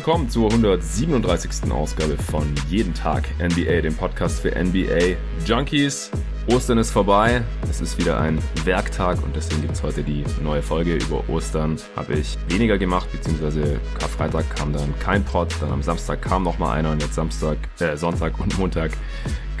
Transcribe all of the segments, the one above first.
Willkommen zur 137. Ausgabe von Jeden Tag NBA, dem Podcast für NBA Junkies. Ostern ist vorbei, es ist wieder ein Werktag und deswegen gibt es heute die neue Folge. Über Ostern habe ich weniger gemacht, beziehungsweise Karfreitag kam dann kein Pod, dann am Samstag kam noch mal einer und jetzt Samstag, äh, Sonntag und Montag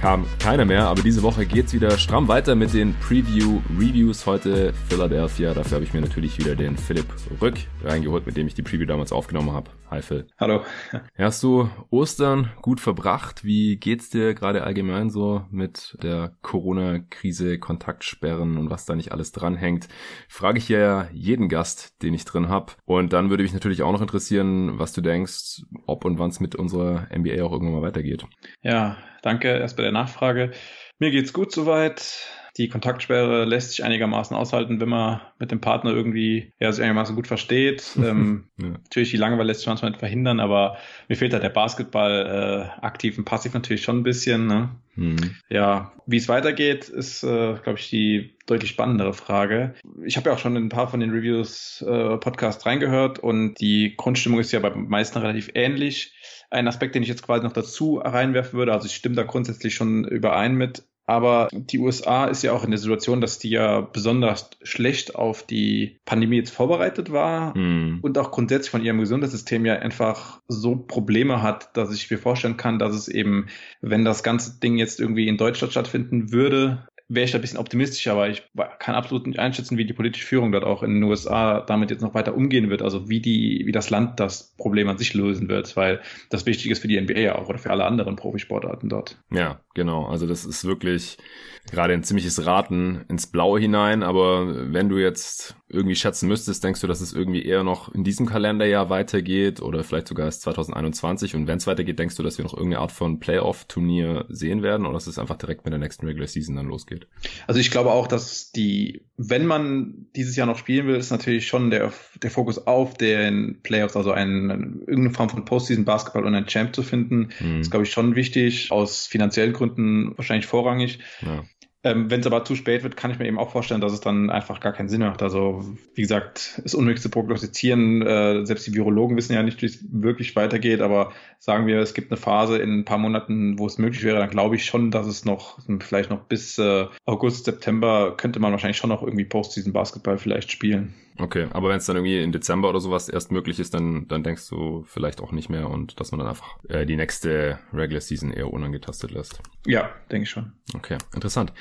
kam keiner mehr, aber diese Woche geht's wieder stramm weiter mit den Preview-Reviews. Heute Philadelphia. Dafür habe ich mir natürlich wieder den Philipp Rück reingeholt, mit dem ich die Preview damals aufgenommen habe. Hi Phil. Hallo. Hast du Ostern gut verbracht? Wie geht's dir gerade allgemein so mit der Corona-Krise, Kontaktsperren und was da nicht alles dranhängt? Frage ich ja jeden Gast, den ich drin habe. Und dann würde mich natürlich auch noch interessieren, was du denkst, ob und wann es mit unserer NBA auch irgendwann mal weitergeht. Ja, danke erst bei der Nachfrage. Mir geht's gut soweit. Die Kontaktsperre lässt sich einigermaßen aushalten, wenn man mit dem Partner irgendwie ja, sich einigermaßen gut versteht. ähm, ja. Natürlich die Langeweile lässt sich manchmal nicht verhindern, aber mir fehlt halt der Basketball äh, aktiv und passiv natürlich schon ein bisschen. Ne? Mhm. Ja, wie es weitergeht, ist, äh, glaube ich, die deutlich spannendere Frage. Ich habe ja auch schon in ein paar von den Reviews äh, Podcasts reingehört und die Grundstimmung ist ja bei meisten relativ ähnlich. Ein Aspekt, den ich jetzt quasi noch dazu reinwerfen würde, also ich stimme da grundsätzlich schon überein mit, aber die USA ist ja auch in der Situation, dass die ja besonders schlecht auf die Pandemie jetzt vorbereitet war mm. und auch grundsätzlich von ihrem Gesundheitssystem ja einfach so Probleme hat, dass ich mir vorstellen kann, dass es eben, wenn das ganze Ding jetzt irgendwie in Deutschland stattfinden würde, wäre ich da ein bisschen optimistischer, aber ich kann absolut nicht einschätzen, wie die politische Führung dort auch in den USA damit jetzt noch weiter umgehen wird, also wie die, wie das Land das Problem an sich lösen wird, weil das wichtig ist für die NBA auch oder für alle anderen Profisportarten dort. Ja, genau. Also das ist wirklich gerade ein ziemliches Raten ins Blaue hinein, aber wenn du jetzt irgendwie schätzen müsstest, denkst du, dass es irgendwie eher noch in diesem Kalenderjahr weitergeht oder vielleicht sogar erst 2021 und wenn es weitergeht, denkst du, dass wir noch irgendeine Art von Playoff-Turnier sehen werden oder dass es einfach direkt mit der nächsten Regular Season dann losgeht? Also ich glaube auch, dass die, wenn man dieses Jahr noch spielen will, ist natürlich schon der, der Fokus auf den Playoffs, also ein, irgendeine Form von Postseason Basketball und ein Champ zu finden, mhm. ist glaube ich schon wichtig, aus finanziellen Gründen wahrscheinlich vorrangig. Ja. Ähm, Wenn es aber zu spät wird, kann ich mir eben auch vorstellen, dass es dann einfach gar keinen Sinn macht. Also wie gesagt, ist unmöglich zu prognostizieren. Äh, selbst die Virologen wissen ja nicht, wie es wirklich weitergeht. Aber sagen wir, es gibt eine Phase in ein paar Monaten, wo es möglich wäre, dann glaube ich schon, dass es noch vielleicht noch bis äh, August, September könnte man wahrscheinlich schon noch irgendwie Postseason Basketball vielleicht spielen. Okay, aber wenn es dann irgendwie in Dezember oder sowas erst möglich ist, dann, dann denkst du vielleicht auch nicht mehr und dass man dann einfach äh, die nächste Regular Season eher unangetastet lässt. Ja, denke ich schon. Okay, interessant.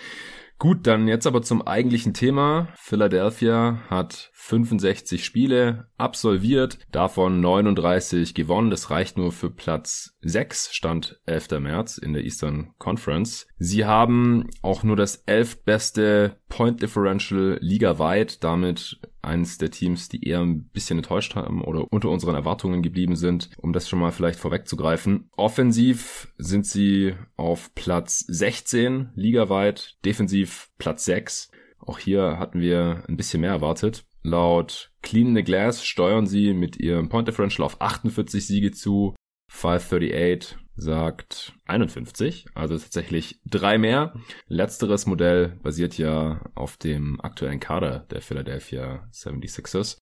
Gut, dann jetzt aber zum eigentlichen Thema. Philadelphia hat 65 Spiele absolviert, davon 39 gewonnen. Das reicht nur für Platz 6, stand 11. März in der Eastern Conference. Sie haben auch nur das elftbeste Point Differential ligaweit, damit eines der Teams, die eher ein bisschen enttäuscht haben oder unter unseren Erwartungen geblieben sind, um das schon mal vielleicht vorwegzugreifen. Offensiv sind sie auf Platz 16 ligaweit, defensiv Platz 6. Auch hier hatten wir ein bisschen mehr erwartet. Laut Clean the Glass steuern sie mit ihrem Point Differential auf 48 Siege zu. 538 sagt 51, also tatsächlich drei mehr. Letzteres Modell basiert ja auf dem aktuellen Kader der Philadelphia 76ers.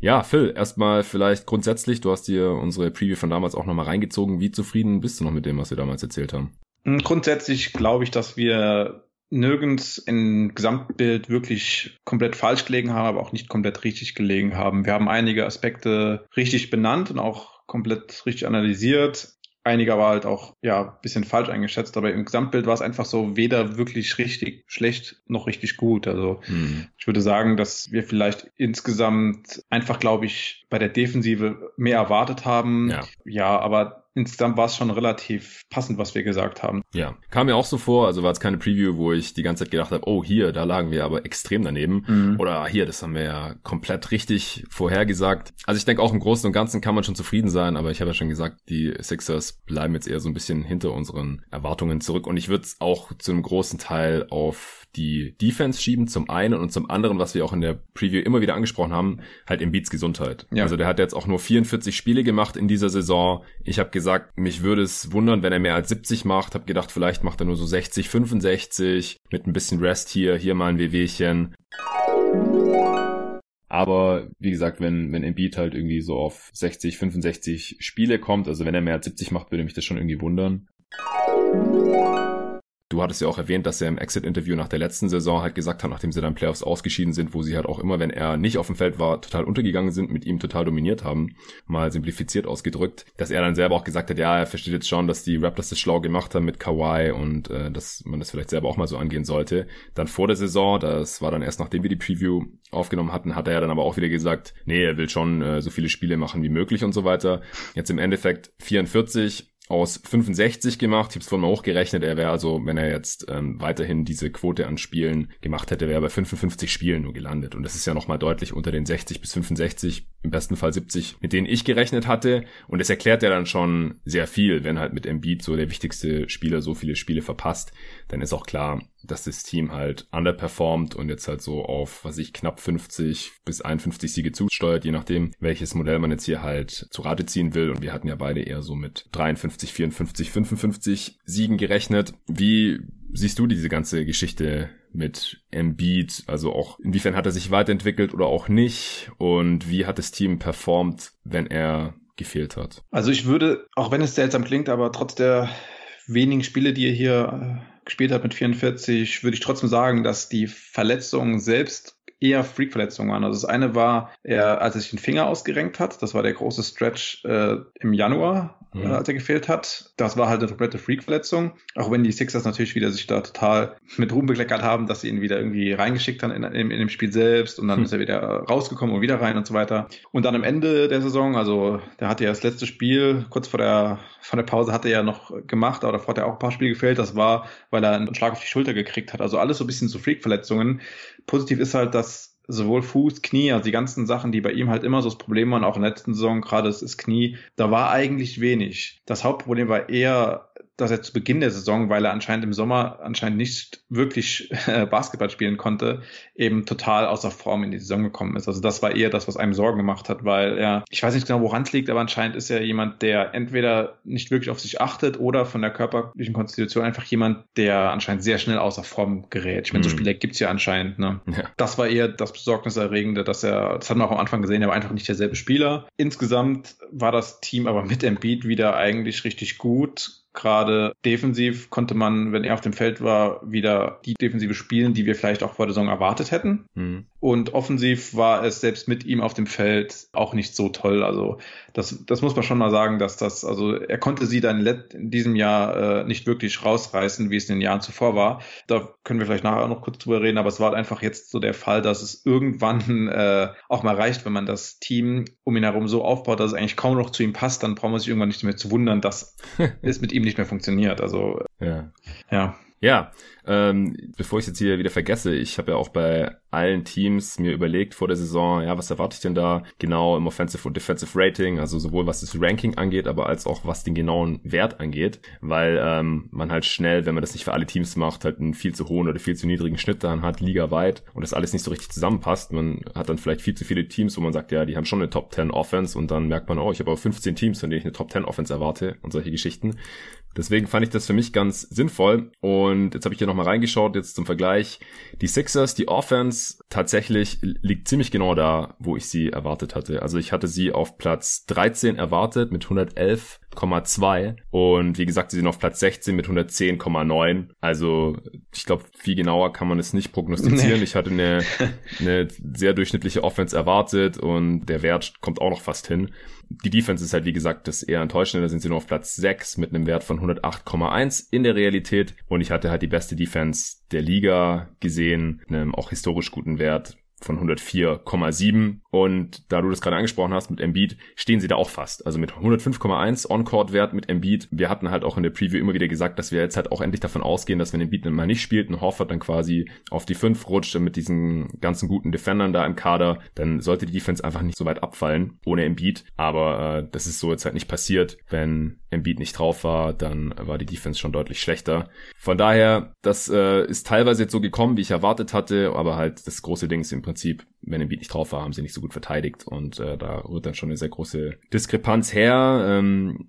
Ja, Phil, erstmal vielleicht grundsätzlich, du hast dir unsere Preview von damals auch nochmal reingezogen. Wie zufrieden bist du noch mit dem, was wir damals erzählt haben? Hm, grundsätzlich glaube ich, dass wir nirgends im Gesamtbild wirklich komplett falsch gelegen haben, aber auch nicht komplett richtig gelegen haben. Wir haben einige Aspekte richtig benannt und auch komplett richtig analysiert. Einige aber halt auch, ja, bisschen falsch eingeschätzt, aber im Gesamtbild war es einfach so weder wirklich richtig schlecht noch richtig gut. Also hm. ich würde sagen, dass wir vielleicht insgesamt einfach, glaube ich, bei der Defensive mehr erwartet haben. Ja, ja aber insgesamt war es schon relativ passend, was wir gesagt haben. Ja, kam mir auch so vor, also war es keine Preview, wo ich die ganze Zeit gedacht habe, oh hier, da lagen wir aber extrem daneben. Mhm. Oder hier, das haben wir ja komplett richtig vorhergesagt. Also ich denke auch im Großen und Ganzen kann man schon zufrieden sein, aber ich habe ja schon gesagt, die Sixers bleiben jetzt eher so ein bisschen hinter unseren Erwartungen zurück. Und ich würde es auch zu einem großen Teil auf die Defense schieben zum einen und zum anderen, was wir auch in der Preview immer wieder angesprochen haben, halt Embiids Gesundheit. Ja. Also der hat jetzt auch nur 44 Spiele gemacht in dieser Saison. Ich habe gesagt, mich würde es wundern, wenn er mehr als 70 macht. Hab gedacht, vielleicht macht er nur so 60, 65 mit ein bisschen Rest hier, hier mal ein Wehwehchen. Aber wie gesagt, wenn, wenn Embiid halt irgendwie so auf 60, 65 Spiele kommt, also wenn er mehr als 70 macht, würde mich das schon irgendwie wundern. Du hattest ja auch erwähnt, dass er im Exit-Interview nach der letzten Saison halt gesagt hat, nachdem sie dann Playoffs ausgeschieden sind, wo sie halt auch immer, wenn er nicht auf dem Feld war, total untergegangen sind, mit ihm total dominiert haben, mal simplifiziert ausgedrückt, dass er dann selber auch gesagt hat, ja, er versteht jetzt schon, dass die Raptors das schlau gemacht haben mit Kawhi und äh, dass man das vielleicht selber auch mal so angehen sollte. Dann vor der Saison, das war dann erst nachdem wir die Preview aufgenommen hatten, hat er dann aber auch wieder gesagt, nee, er will schon äh, so viele Spiele machen wie möglich und so weiter. Jetzt im Endeffekt 44 aus 65 gemacht. Ich habe es vorhin mal hochgerechnet. Er wäre also, wenn er jetzt ähm, weiterhin diese Quote an Spielen gemacht hätte, wäre er bei 55 Spielen nur gelandet. Und das ist ja nochmal deutlich unter den 60 bis 65, im besten Fall 70, mit denen ich gerechnet hatte. Und das erklärt ja dann schon sehr viel, wenn halt mit Embiid so der wichtigste Spieler so viele Spiele verpasst. Dann ist auch klar, dass das Team halt underperformt und jetzt halt so auf, was ich, knapp 50 bis 51 Siege zusteuert, je nachdem, welches Modell man jetzt hier halt zu Rate ziehen will. Und wir hatten ja beide eher so mit 53, 54, 55 Siegen gerechnet. Wie siehst du diese ganze Geschichte mit Embiid? Also auch inwiefern hat er sich weiterentwickelt oder auch nicht? Und wie hat das Team performt, wenn er gefehlt hat? Also ich würde, auch wenn es seltsam klingt, aber trotz der wenigen Spiele, die er hier äh, gespielt hat mit 44, würde ich trotzdem sagen, dass die Verletzungen selbst eher Freak-Verletzungen waren. Also das eine war, er, als er sich den Finger ausgerenkt hat, das war der große Stretch äh, im Januar, mhm. äh, als er gefehlt hat. Das war halt eine komplette Freak-Verletzung. Auch wenn die Sixers natürlich wieder sich da total mit Ruhm bekleckert haben, dass sie ihn wieder irgendwie reingeschickt haben in, in, in dem Spiel selbst und dann mhm. ist er wieder rausgekommen und wieder rein und so weiter. Und dann am Ende der Saison, also der hatte ja das letzte Spiel, kurz vor der, vor der Pause hat er ja noch gemacht, aber davor hat er auch ein paar Spiele gefehlt. Das war, weil er einen Schlag auf die Schulter gekriegt hat. Also alles so ein bisschen zu Freak-Verletzungen. Positiv ist halt, dass sowohl Fuß, Knie, also die ganzen Sachen, die bei ihm halt immer so das Problem waren, auch in der letzten Saison, gerade das, Knie, da war eigentlich wenig. Das Hauptproblem war eher dass er zu Beginn der Saison, weil er anscheinend im Sommer anscheinend nicht wirklich äh, Basketball spielen konnte, eben total außer Form in die Saison gekommen ist. Also das war eher das, was einem Sorgen gemacht hat, weil er, ich weiß nicht genau, woran es liegt, aber anscheinend ist er jemand, der entweder nicht wirklich auf sich achtet oder von der körperlichen Konstitution einfach jemand, der anscheinend sehr schnell außer Form gerät. Ich meine, mhm. so Spieler gibt's ja anscheinend. Ne? Ja. Das war eher das Besorgniserregende, dass er, das hat man auch am Anfang gesehen, er war einfach nicht derselbe Spieler. Insgesamt war das Team aber mit Embiid wieder eigentlich richtig gut Gerade defensiv konnte man, wenn er auf dem Feld war, wieder die Defensive spielen, die wir vielleicht auch vor der Saison erwartet hätten. Mhm. Und offensiv war es selbst mit ihm auf dem Feld auch nicht so toll. Also das, das muss man schon mal sagen, dass das, also er konnte sie dann in diesem Jahr äh, nicht wirklich rausreißen, wie es in den Jahren zuvor war. Da können wir vielleicht nachher noch kurz drüber reden, aber es war einfach jetzt so der Fall, dass es irgendwann äh, auch mal reicht, wenn man das Team um ihn herum so aufbaut, dass es eigentlich kaum noch zu ihm passt, dann braucht man sich irgendwann nicht mehr zu wundern, dass es mit ihm nicht mehr funktioniert. Also ja. ja. Ja, ähm, bevor ich jetzt hier wieder vergesse, ich habe ja auch bei allen Teams mir überlegt vor der Saison, ja, was erwarte ich denn da genau im Offensive und Defensive Rating, also sowohl was das Ranking angeht, aber als auch was den genauen Wert angeht, weil ähm, man halt schnell, wenn man das nicht für alle Teams macht, halt einen viel zu hohen oder viel zu niedrigen Schnitt dann hat, ligaweit und das alles nicht so richtig zusammenpasst. Man hat dann vielleicht viel zu viele Teams, wo man sagt, ja, die haben schon eine Top 10 Offense und dann merkt man, oh, ich habe aber 15 Teams, von denen ich eine Top 10 Offense erwarte und solche Geschichten. Deswegen fand ich das für mich ganz sinnvoll. Und jetzt habe ich hier nochmal reingeschaut, jetzt zum Vergleich. Die Sixers, die Offense tatsächlich liegt ziemlich genau da, wo ich sie erwartet hatte. Also ich hatte sie auf Platz 13 erwartet mit 111,2 und wie gesagt, sie sind auf Platz 16 mit 110,9. Also ich glaube, viel genauer kann man es nicht prognostizieren. Nee. Ich hatte eine, eine sehr durchschnittliche Offense erwartet und der Wert kommt auch noch fast hin die Defense ist halt, wie gesagt, das eher enttäuschend. Da sind sie nur auf Platz 6 mit einem Wert von 108,1 in der Realität. Und ich hatte halt die beste Defense der Liga gesehen, einem auch historisch guten Wert von 104,7 und da du das gerade angesprochen hast mit Embiid, stehen sie da auch fast. Also mit 105,1 On-Court-Wert mit Embiid. Wir hatten halt auch in der Preview immer wieder gesagt, dass wir jetzt halt auch endlich davon ausgehen, dass wenn Embiid mal nicht spielt und Horford dann quasi auf die 5 rutscht mit diesen ganzen guten Defendern da im Kader, dann sollte die Defense einfach nicht so weit abfallen ohne Embiid. Aber äh, das ist so jetzt halt nicht passiert. Wenn Embiid nicht drauf war, dann war die Defense schon deutlich schlechter. Von daher, das äh, ist teilweise jetzt so gekommen, wie ich erwartet hatte, aber halt das große Ding ist im Prinzip, wenn Embiid nicht drauf war, haben sie nicht so gut verteidigt und äh, da rührt dann schon eine sehr große Diskrepanz her. Ähm,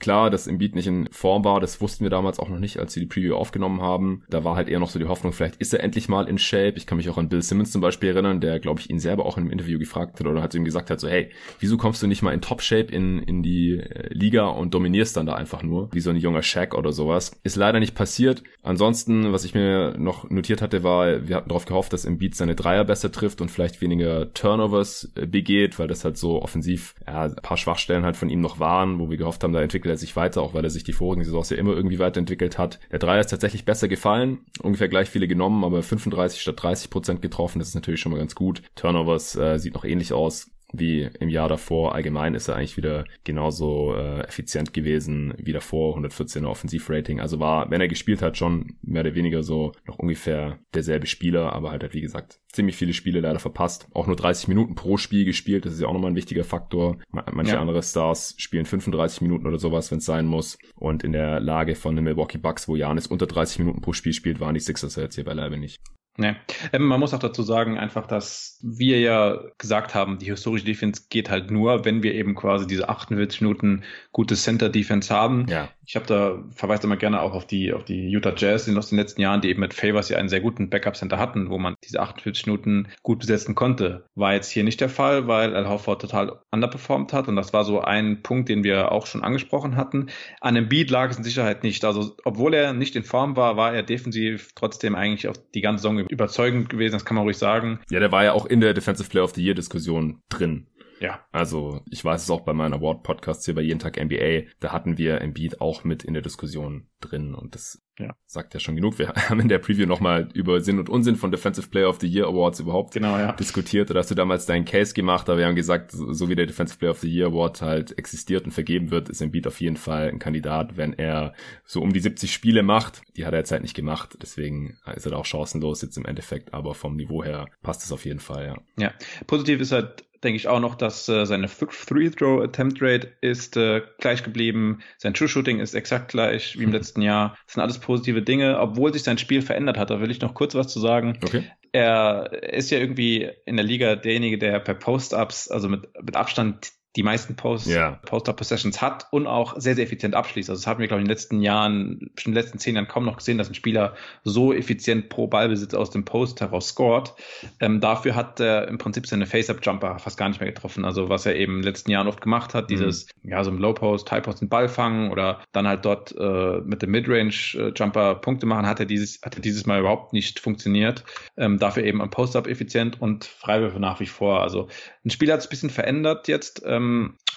klar, dass Embiid nicht in Form war, das wussten wir damals auch noch nicht, als wir die Preview aufgenommen haben. Da war halt eher noch so die Hoffnung, vielleicht ist er endlich mal in Shape. Ich kann mich auch an Bill Simmons zum Beispiel erinnern, der, glaube ich, ihn selber auch in einem Interview gefragt hat oder hat ihm gesagt hat, so, hey, wieso kommst du nicht mal in Top-Shape in, in die äh, Liga und dominierst dann da einfach nur, wie so ein junger Shaq oder sowas. Ist leider nicht passiert. Ansonsten, was ich mir noch notiert hatte, war, wir hatten darauf gehofft, dass Embiid seine Dreier besser trifft und vielleicht weniger Turnovers äh, begeht, weil das halt so offensiv ja, ein paar Schwachstellen halt von ihm noch waren, wo wir gehofft haben, da entwickelt er sich weiter, auch weil er sich die vorigen Saisons ja immer irgendwie weiterentwickelt hat. Der Dreier ist tatsächlich besser gefallen, ungefähr gleich viele genommen, aber 35 statt 30 Prozent getroffen, das ist natürlich schon mal ganz gut. Turnovers äh, sieht noch ähnlich aus wie im Jahr davor. Allgemein ist er eigentlich wieder genauso äh, effizient gewesen wie davor, 114er Offensivrating. Also war, wenn er gespielt hat, schon mehr oder weniger so noch ungefähr derselbe Spieler, aber halt, halt wie gesagt, ziemlich viele Spiele leider verpasst. Auch nur 30 Minuten pro Spiel gespielt, das ist ja auch nochmal ein wichtiger Faktor. Manche ja. andere Stars spielen 35 Minuten oder sowas, wenn es sein muss. Und in der Lage von den Milwaukee Bucks, wo Janis unter 30 Minuten pro Spiel spielt, waren die Sixers jetzt hier beileibe nicht. Nee. Ähm, man muss auch dazu sagen, einfach, dass wir ja gesagt haben, die historische Defense geht halt nur, wenn wir eben quasi diese 48 Minuten gute Center Defense haben. Ja. Ich habe da verweise immer gerne auch auf die auf die Utah Jazz in aus den letzten Jahren, die eben mit Favors ja einen sehr guten Backup Center hatten, wo man diese 48 Minuten gut besetzen konnte. War jetzt hier nicht der Fall, weil Al Horford total underperformed hat und das war so ein Punkt, den wir auch schon angesprochen hatten. An dem Beat lag es in Sicherheit nicht. Also obwohl er nicht in Form war, war er defensiv trotzdem eigentlich auf die ganze Saison überzeugend gewesen, das kann man ruhig sagen. Ja, der war ja auch in der Defensive Player of the Year Diskussion drin. Ja. Also ich weiß es auch bei meinen Award-Podcasts hier bei Jeden Tag NBA, da hatten wir Embiid auch mit in der Diskussion drin und das ja. sagt ja schon genug. Wir haben in der Preview nochmal über Sinn und Unsinn von Defensive Player of the Year Awards überhaupt genau, ja. diskutiert. Da hast du damals deinen Case gemacht, aber wir haben gesagt, so wie der Defensive Player of the Year Award halt existiert und vergeben wird, ist Embiid auf jeden Fall ein Kandidat, wenn er so um die 70 Spiele macht. Die hat er jetzt halt nicht gemacht, deswegen ist er da auch chancenlos jetzt im Endeffekt, aber vom Niveau her passt es auf jeden Fall, ja. Ja, positiv ist halt denke ich auch noch, dass äh, seine Three-Throw-Attempt-Rate ist äh, gleich geblieben. Sein True-Shooting ist exakt gleich wie im mhm. letzten Jahr. Das sind alles positive Dinge, obwohl sich sein Spiel verändert hat. Da will ich noch kurz was zu sagen. Okay. Er ist ja irgendwie in der Liga derjenige, der per Post-Ups, also mit, mit Abstand die meisten Post, yeah. Post-Up-Possessions hat und auch sehr, sehr effizient abschließt. Also das haben wir, glaube ich, in den letzten Jahren, in den letzten zehn Jahren kaum noch gesehen, dass ein Spieler so effizient pro Ballbesitz aus dem Post heraus scored. Ähm, dafür hat er im Prinzip seine Face-Up-Jumper fast gar nicht mehr getroffen. Also was er eben in den letzten Jahren oft gemacht hat, dieses, mhm. ja, so im Low-Post, High-Post den Ball fangen oder dann halt dort äh, mit dem Mid-Range-Jumper Punkte machen, hat er dieses, hat er dieses Mal überhaupt nicht funktioniert. Ähm, dafür eben am Post-Up effizient und Freiwürfe nach wie vor. Also ein Spiel hat es ein bisschen verändert jetzt. Ähm,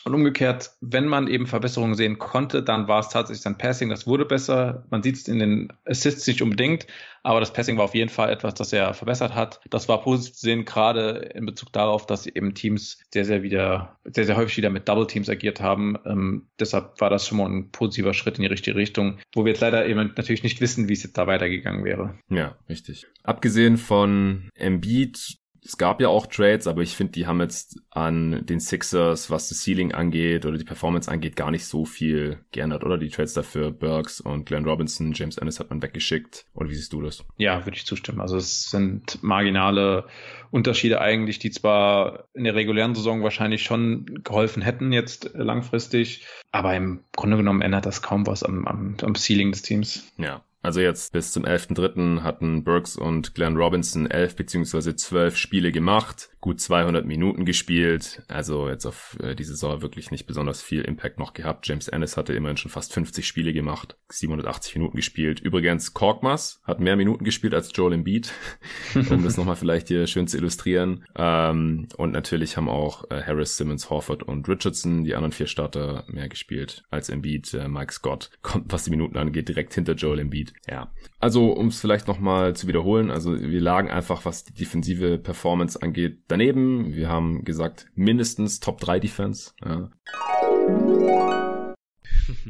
und umgekehrt, wenn man eben Verbesserungen sehen konnte, dann war es tatsächlich sein Passing, das wurde besser. Man sieht es in den Assists nicht unbedingt, aber das Passing war auf jeden Fall etwas, das er verbessert hat. Das war positiv zu sehen, gerade in Bezug darauf, dass eben Teams sehr, sehr wieder, sehr, sehr häufig wieder mit Double Teams agiert haben. Ähm, deshalb war das schon mal ein positiver Schritt in die richtige Richtung, wo wir jetzt leider eben natürlich nicht wissen, wie es jetzt da weitergegangen wäre. Ja, richtig. Abgesehen von Embiid es gab ja auch Trades, aber ich finde, die haben jetzt an den Sixers, was das Ceiling angeht oder die Performance angeht, gar nicht so viel geändert, oder? Die Trades dafür, Burks und Glenn Robinson, James Ennis hat man weggeschickt. Oder wie siehst du das? Ja, würde ich zustimmen. Also es sind marginale Unterschiede eigentlich, die zwar in der regulären Saison wahrscheinlich schon geholfen hätten jetzt langfristig, aber im Grunde genommen ändert das kaum was am, am, am Ceiling des Teams. Ja, also jetzt bis zum 11.3. hatten Burks und Glenn Robinson elf beziehungsweise zwölf Spiele gemacht gut 200 Minuten gespielt. Also jetzt auf äh, die Saison wirklich nicht besonders viel Impact noch gehabt. James Ennis hatte immerhin schon fast 50 Spiele gemacht, 780 Minuten gespielt. Übrigens, Korkmaz hat mehr Minuten gespielt als Joel Embiid, um das nochmal vielleicht hier schön zu illustrieren. Ähm, und natürlich haben auch äh, Harris, Simmons, Horford und Richardson, die anderen vier Starter, mehr gespielt als Embiid. Äh, Mike Scott kommt, was die Minuten angeht, direkt hinter Joel Embiid. Ja. Also, um es vielleicht nochmal zu wiederholen, also wir lagen einfach, was die defensive Performance angeht, daneben. Wir haben gesagt, mindestens Top 3 Defense. Ja.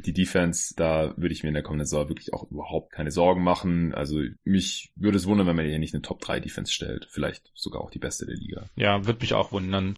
Die Defense, da würde ich mir in der kommenden Saison wirklich auch überhaupt keine Sorgen machen. Also mich würde es wundern, wenn man hier nicht eine Top 3 Defense stellt. Vielleicht sogar auch die beste der Liga. Ja, würde mich auch wundern.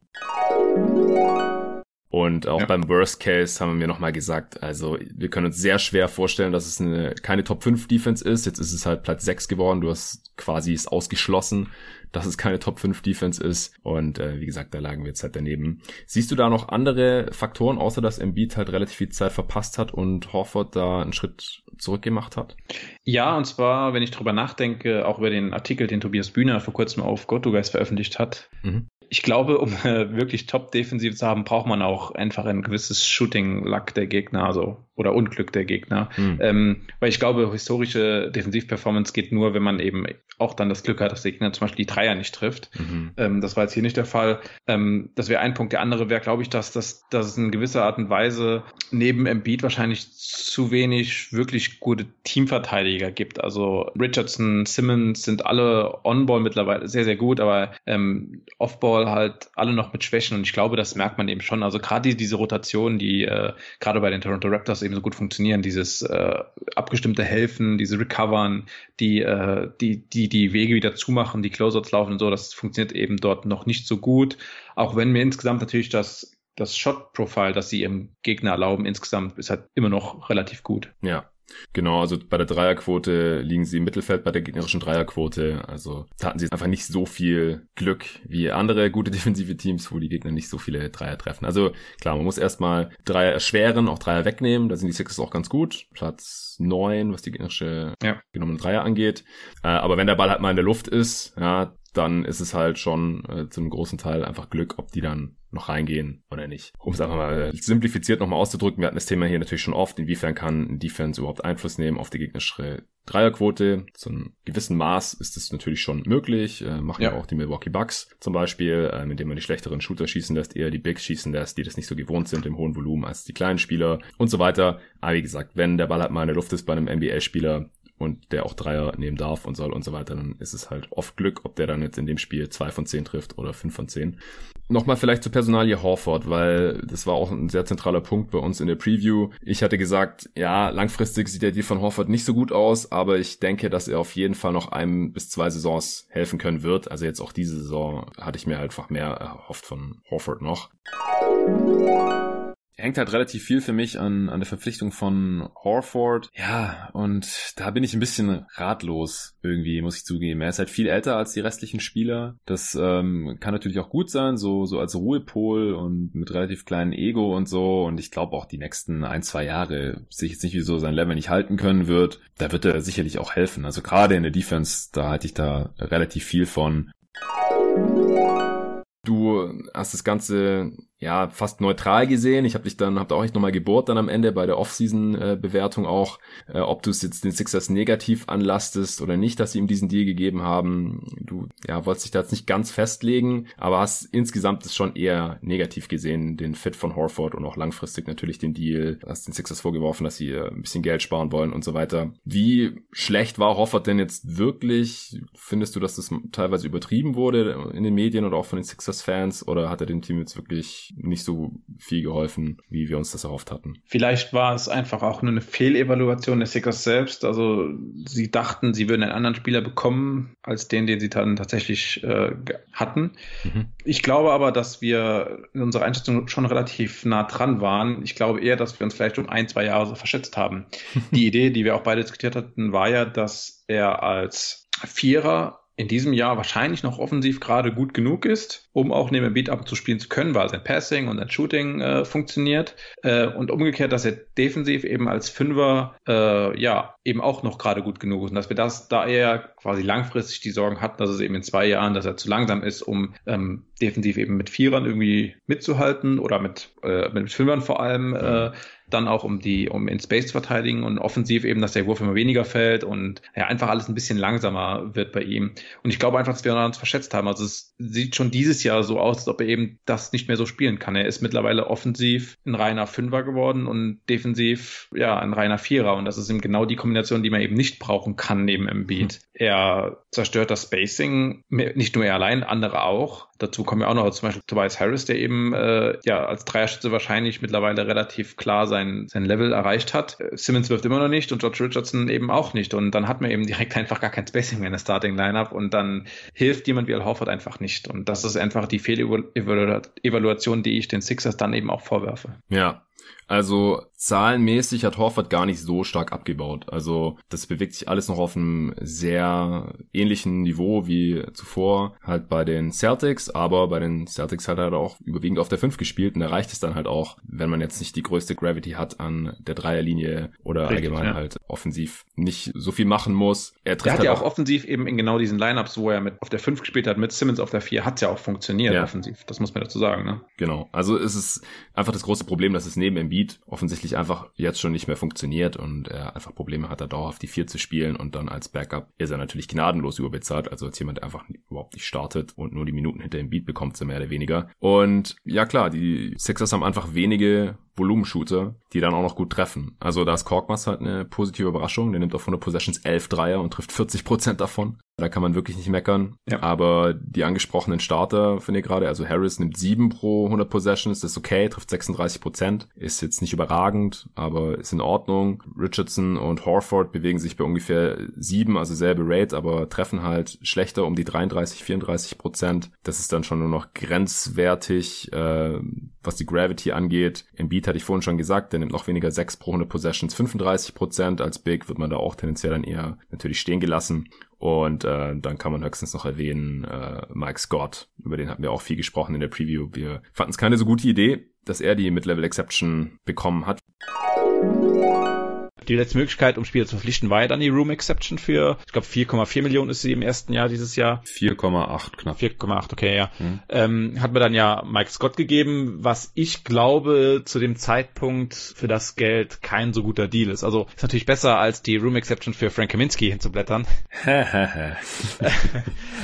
Und auch ja. beim Worst Case haben wir nochmal gesagt, also wir können uns sehr schwer vorstellen, dass es eine, keine Top 5 Defense ist. Jetzt ist es halt Platz 6 geworden. Du hast quasi es ausgeschlossen dass es keine Top 5 Defense ist. Und äh, wie gesagt, da lagen wir jetzt halt daneben. Siehst du da noch andere Faktoren, außer dass Embiid halt relativ viel Zeit verpasst hat und Horford da einen Schritt zurückgemacht hat? Ja, und zwar, wenn ich drüber nachdenke, auch über den Artikel, den Tobias Bühner vor kurzem auf GoToGuys veröffentlicht hat, mhm ich glaube, um äh, wirklich Top-Defensive zu haben, braucht man auch einfach ein gewisses Shooting-Luck der Gegner, also oder Unglück der Gegner. Mhm. Ähm, weil ich glaube, historische Defensiv-Performance geht nur, wenn man eben auch dann das Glück hat, dass der Gegner zum Beispiel die Dreier nicht trifft. Mhm. Ähm, das war jetzt hier nicht der Fall. Ähm, das wäre ein Punkt. Der andere wäre, glaube ich, dass, dass, dass es in gewisser Art und Weise neben Embiid wahrscheinlich zu wenig wirklich gute Teamverteidiger gibt. Also Richardson, Simmons sind alle On-Ball mittlerweile sehr, sehr gut, aber ähm, Off-Ball halt alle noch mit Schwächen und ich glaube, das merkt man eben schon. Also gerade diese Rotation, die äh, gerade bei den Toronto Raptors eben so gut funktionieren, dieses äh, abgestimmte Helfen, diese Recovern, die, äh, die, die die Wege wieder zumachen, die Closeouts laufen und so, das funktioniert eben dort noch nicht so gut. Auch wenn mir insgesamt natürlich das das Shot-Profile, das sie ihrem Gegner erlauben, insgesamt ist halt immer noch relativ gut. Ja, Genau, also bei der Dreierquote liegen sie im Mittelfeld bei der gegnerischen Dreierquote. Also da hatten sie einfach nicht so viel Glück wie andere gute defensive Teams, wo die Gegner nicht so viele Dreier treffen. Also klar, man muss erstmal Dreier erschweren, auch Dreier wegnehmen. Da sind die Sixers auch ganz gut. Platz neun, was die gegnerische ja. genommene Dreier angeht. Äh, aber wenn der Ball halt mal in der Luft ist, ja, dann ist es halt schon äh, zu einem großen Teil einfach Glück, ob die dann noch reingehen oder nicht. Um es einfach mal simplifiziert nochmal auszudrücken, wir hatten das Thema hier natürlich schon oft, inwiefern kann ein Defense überhaupt Einfluss nehmen auf die gegnerische Dreierquote. Zu einem gewissen Maß ist es natürlich schon möglich. Äh, machen ja. auch die Milwaukee Bucks zum Beispiel, äh, indem man die schlechteren Shooter schießen lässt, eher die Bigs schießen lässt, die das nicht so gewohnt sind im hohen Volumen als die kleinen Spieler und so weiter. Aber wie gesagt, wenn der Ball halt mal in der Luft ist bei einem NBA-Spieler, und der auch Dreier nehmen darf und soll und so weiter, dann ist es halt oft Glück, ob der dann jetzt in dem Spiel zwei von zehn trifft oder fünf von zehn. Nochmal vielleicht zur Personalie Horford, weil das war auch ein sehr zentraler Punkt bei uns in der Preview. Ich hatte gesagt, ja, langfristig sieht der Deal von Horford nicht so gut aus, aber ich denke, dass er auf jeden Fall noch einem bis zwei Saisons helfen können wird. Also jetzt auch diese Saison hatte ich mir einfach mehr erhofft von Horford noch hängt halt relativ viel für mich an, an der Verpflichtung von Horford. Ja, und da bin ich ein bisschen ratlos irgendwie, muss ich zugeben. Er ist halt viel älter als die restlichen Spieler. Das ähm, kann natürlich auch gut sein, so, so als Ruhepol und mit relativ kleinem Ego und so. Und ich glaube auch die nächsten ein, zwei Jahre sehe ich jetzt nicht, wieso sein Level nicht halten können wird. Da wird er sicherlich auch helfen. Also gerade in der Defense, da halte ich da relativ viel von. Du hast das Ganze ja fast neutral gesehen. Ich habe dich dann, hab da auch echt nochmal gebohrt dann am Ende bei der Off-Season-Bewertung auch, äh, ob du es jetzt den Sixers negativ anlastest oder nicht, dass sie ihm diesen Deal gegeben haben. Du ja wolltest dich da jetzt nicht ganz festlegen, aber hast insgesamt es schon eher negativ gesehen, den Fit von Horford und auch langfristig natürlich den Deal. Hast den Sixers vorgeworfen, dass sie äh, ein bisschen Geld sparen wollen und so weiter. Wie schlecht war Horford denn jetzt wirklich? Findest du, dass das teilweise übertrieben wurde in den Medien oder auch von den Sixers-Fans oder hat er dem Team jetzt wirklich nicht so viel geholfen, wie wir uns das erhofft hatten. Vielleicht war es einfach auch nur eine Fehlevaluation der Sixers selbst. Also sie dachten, sie würden einen anderen Spieler bekommen als den, den sie dann tatsächlich äh, hatten. Mhm. Ich glaube aber, dass wir in unserer Einschätzung schon relativ nah dran waren. Ich glaube eher, dass wir uns vielleicht um ein, zwei Jahre so verschätzt haben. die Idee, die wir auch beide diskutiert hatten, war ja, dass er als Vierer in diesem Jahr wahrscheinlich noch offensiv gerade gut genug ist, um auch neben Beat abzuspielen zu können, weil sein Passing und sein Shooting äh, funktioniert. Äh, und umgekehrt, dass er defensiv eben als Fünfer äh, ja eben auch noch gerade gut genug ist. Und dass wir das da eher quasi langfristig die Sorgen hatten, dass es eben in zwei Jahren, dass er zu langsam ist, um ähm, defensiv eben mit Vierern irgendwie mitzuhalten oder mit, äh, mit Fünfern vor allem. Äh, dann auch um die, um in Space zu verteidigen und offensiv eben, dass der Wurf immer weniger fällt und ja, einfach alles ein bisschen langsamer wird bei ihm. Und ich glaube einfach, dass wir uns verschätzt haben. Also es sieht schon dieses Jahr so aus, als ob er eben das nicht mehr so spielen kann. Er ist mittlerweile offensiv ein reiner Fünfer geworden und defensiv ja ein reiner Vierer. Und das ist eben genau die Kombination, die man eben nicht brauchen kann neben Embiid. Mhm. Er zerstört das Spacing, nicht nur er allein, andere auch. Dazu kommen ja auch noch zum Beispiel Tobias Harris, der eben äh, ja als Dreierschütze wahrscheinlich mittlerweile relativ klar sein, sein Level erreicht hat. Simmons wirft immer noch nicht und George Richardson eben auch nicht. Und dann hat man eben direkt einfach gar kein Spacing mehr in der Starting Lineup und dann hilft jemand wie Al Horford einfach nicht. Und das ist einfach die Fehlevaluation, die ich den Sixers dann eben auch vorwerfe. Ja, also zahlenmäßig hat Horford gar nicht so stark abgebaut. Also das bewegt sich alles noch auf einem sehr ähnlichen Niveau wie zuvor halt bei den Celtics, aber bei den Celtics hat er auch überwiegend auf der 5 gespielt und da reicht es dann halt auch, wenn man jetzt nicht die größte Gravity hat an der Dreierlinie oder Richtig, allgemein ja. halt offensiv nicht so viel machen muss. Er, trifft er hat halt ja auch, offensiv eben in genau diesen Lineups, wo er mit auf der 5 gespielt hat, mit Simmons auf der 4, hat ja auch funktioniert ja. offensiv. Das muss man dazu sagen, ne? Genau. Also es ist einfach das große Problem, dass es neben Embiid offensichtlich einfach jetzt schon nicht mehr funktioniert und er einfach Probleme hat, da dauerhaft die vier zu spielen und dann als Backup ist er natürlich gnadenlos überbezahlt, also als jemand, der einfach überhaupt nicht startet und nur die Minuten hinter Beat bekommt, so mehr oder weniger. Und ja klar, die Sixers haben einfach wenige Volumenshooter, die dann auch noch gut treffen. Also da ist Korkmaz halt eine positive Überraschung. Der nimmt auf 100 Possessions 11 Dreier und trifft 40 Prozent davon. Da kann man wirklich nicht meckern. Ja. Aber die angesprochenen Starter, finde ich gerade, also Harris nimmt 7 pro 100 Possessions, das ist okay, trifft 36 Prozent. Ist jetzt nicht überragend, aber ist in Ordnung. Richardson und Horford bewegen sich bei ungefähr 7, also selbe Rate, aber treffen halt schlechter um die 33, 34 Prozent. Das ist dann schon nur noch grenzwertig, äh, was die Gravity angeht. Embiid hatte ich vorhin schon gesagt, der nimmt noch weniger 6 pro 100 Possessions, 35 Prozent. Als Big wird man da auch tendenziell dann eher natürlich stehen gelassen. Und äh, dann kann man höchstens noch erwähnen äh, Mike Scott, über den hatten wir auch viel gesprochen in der Preview. Wir fanden es keine so gute Idee, dass er die Mid-Level Exception bekommen hat die letzte Möglichkeit, um Spieler zu verpflichten, war ja dann die Room Exception für, ich glaube 4,4 Millionen ist sie im ersten Jahr dieses Jahr. 4,8 knapp. 4,8, okay, ja. Mhm. Ähm, hat mir dann ja Mike Scott gegeben, was ich glaube zu dem Zeitpunkt für das Geld kein so guter Deal ist. Also ist natürlich besser als die Room Exception für Frank Kaminski hinzublättern.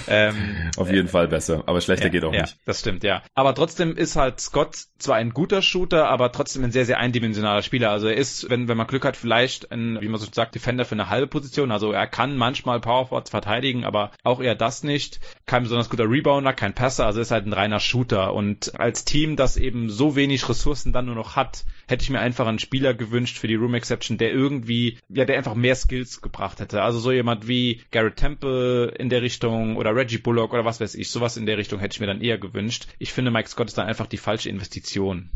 ähm, Auf jeden äh, Fall besser, aber schlechter ja, geht auch ja, nicht. Das stimmt, ja. Aber trotzdem ist halt Scott zwar ein guter Shooter, aber trotzdem ein sehr, sehr eindimensionaler Spieler. Also er ist, wenn, wenn man Glück hat, vielleicht vielleicht ein, wie man so sagt, Defender für eine halbe Position. Also er kann manchmal Powerforwards verteidigen, aber auch eher das nicht. Kein besonders guter Rebounder, kein Passer, also ist halt ein reiner Shooter. Und als Team, das eben so wenig Ressourcen dann nur noch hat, hätte ich mir einfach einen Spieler gewünscht für die Room Exception, der irgendwie, ja, der einfach mehr Skills gebracht hätte. Also so jemand wie Garrett Temple in der Richtung oder Reggie Bullock oder was weiß ich. Sowas in der Richtung hätte ich mir dann eher gewünscht. Ich finde, Mike Scott ist dann einfach die falsche Investition.